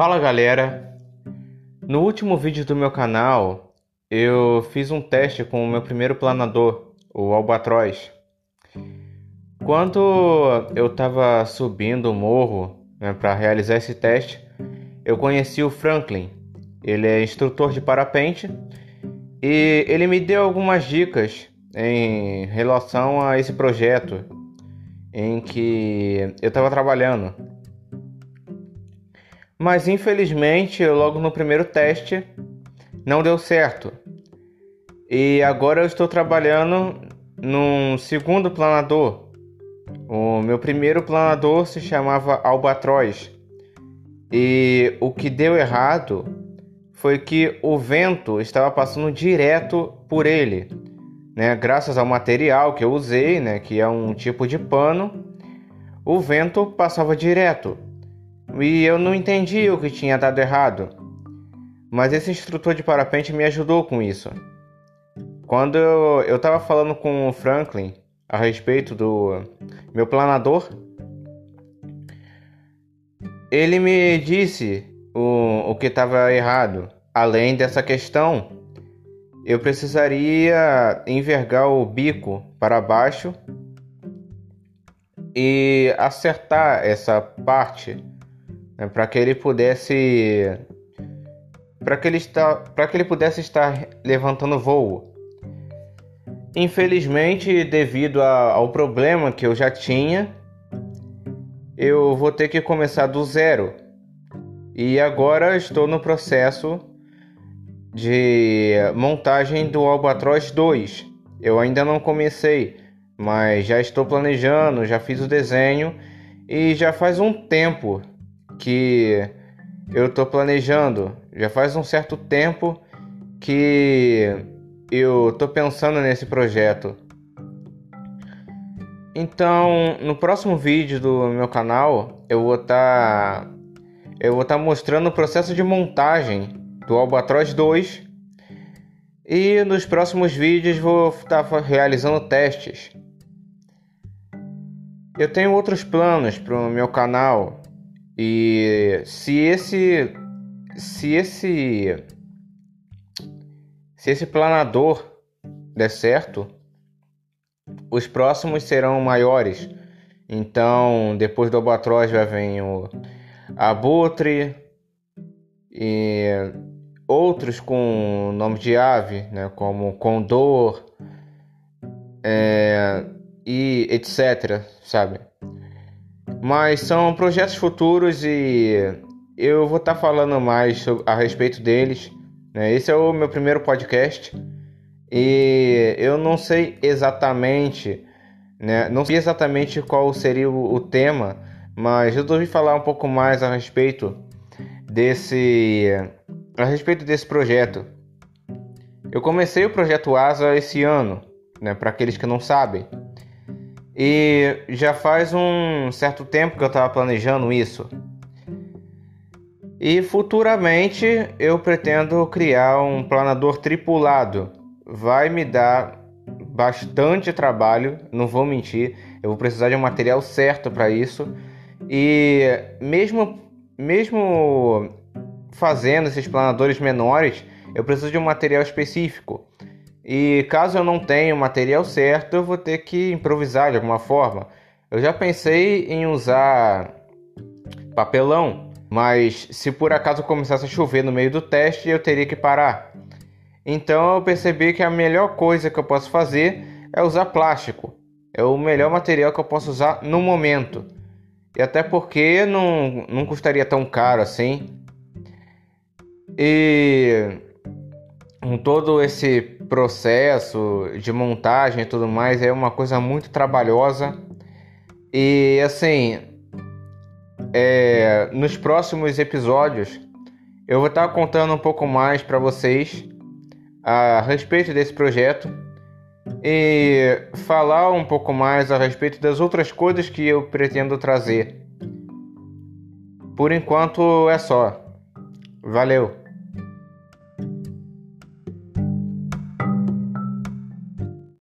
Fala galera! No último vídeo do meu canal eu fiz um teste com o meu primeiro planador, o Albatroz. Quando eu estava subindo o morro né, para realizar esse teste, eu conheci o Franklin. Ele é instrutor de parapente e ele me deu algumas dicas em relação a esse projeto em que eu estava trabalhando. Mas infelizmente, logo no primeiro teste, não deu certo. E agora eu estou trabalhando num segundo planador. O meu primeiro planador se chamava Albatroz. E o que deu errado foi que o vento estava passando direto por ele né, graças ao material que eu usei, né, que é um tipo de pano, o vento passava direto. E eu não entendi o que tinha dado errado. Mas esse instrutor de parapente me ajudou com isso. Quando eu estava falando com o Franklin a respeito do meu planador, ele me disse o, o que estava errado. Além dessa questão eu precisaria envergar o bico para baixo e acertar essa parte né, para que ele pudesse para que ele está para que ele pudesse estar levantando voo. Infelizmente, devido a, ao problema que eu já tinha, eu vou ter que começar do zero. E agora estou no processo de montagem do Albatroz 2. Eu ainda não comecei, mas já estou planejando, já fiz o desenho e já faz um tempo que eu estou planejando. Já faz um certo tempo que eu estou pensando nesse projeto. Então, no próximo vídeo do meu canal, eu vou estar tá, eu vou estar tá mostrando o processo de montagem do Albatroz 2 e nos próximos vídeos vou estar realizando testes. Eu tenho outros planos para o meu canal e se esse se esse se esse planador der certo, os próximos serão maiores. Então, depois do Albatroz já vem o Abutre e outros com nome de ave, né, como condor é, e etc, sabe? Mas são projetos futuros e eu vou estar tá falando mais a respeito deles. Né? Esse é o meu primeiro podcast e eu não sei exatamente, né? Não sei exatamente qual seria o, o tema, mas eu resolvi falar um pouco mais a respeito desse a respeito desse projeto. Eu comecei o projeto Asa esse ano, né, para aqueles que não sabem. E já faz um certo tempo que eu estava planejando isso. E futuramente eu pretendo criar um planador tripulado. Vai me dar bastante trabalho, não vou mentir. Eu vou precisar de um material certo para isso. E mesmo mesmo fazendo esses planadores menores, eu preciso de um material específico. E caso eu não tenha o material certo, eu vou ter que improvisar de alguma forma. Eu já pensei em usar papelão, mas se por acaso começasse a chover no meio do teste, eu teria que parar. Então eu percebi que a melhor coisa que eu posso fazer é usar plástico. É o melhor material que eu posso usar no momento. E até porque não, não custaria tão caro assim. E com todo esse processo de montagem e tudo mais é uma coisa muito trabalhosa. E assim, é, nos próximos episódios eu vou estar contando um pouco mais para vocês a respeito desse projeto e falar um pouco mais a respeito das outras coisas que eu pretendo trazer. Por enquanto é só. Valeu!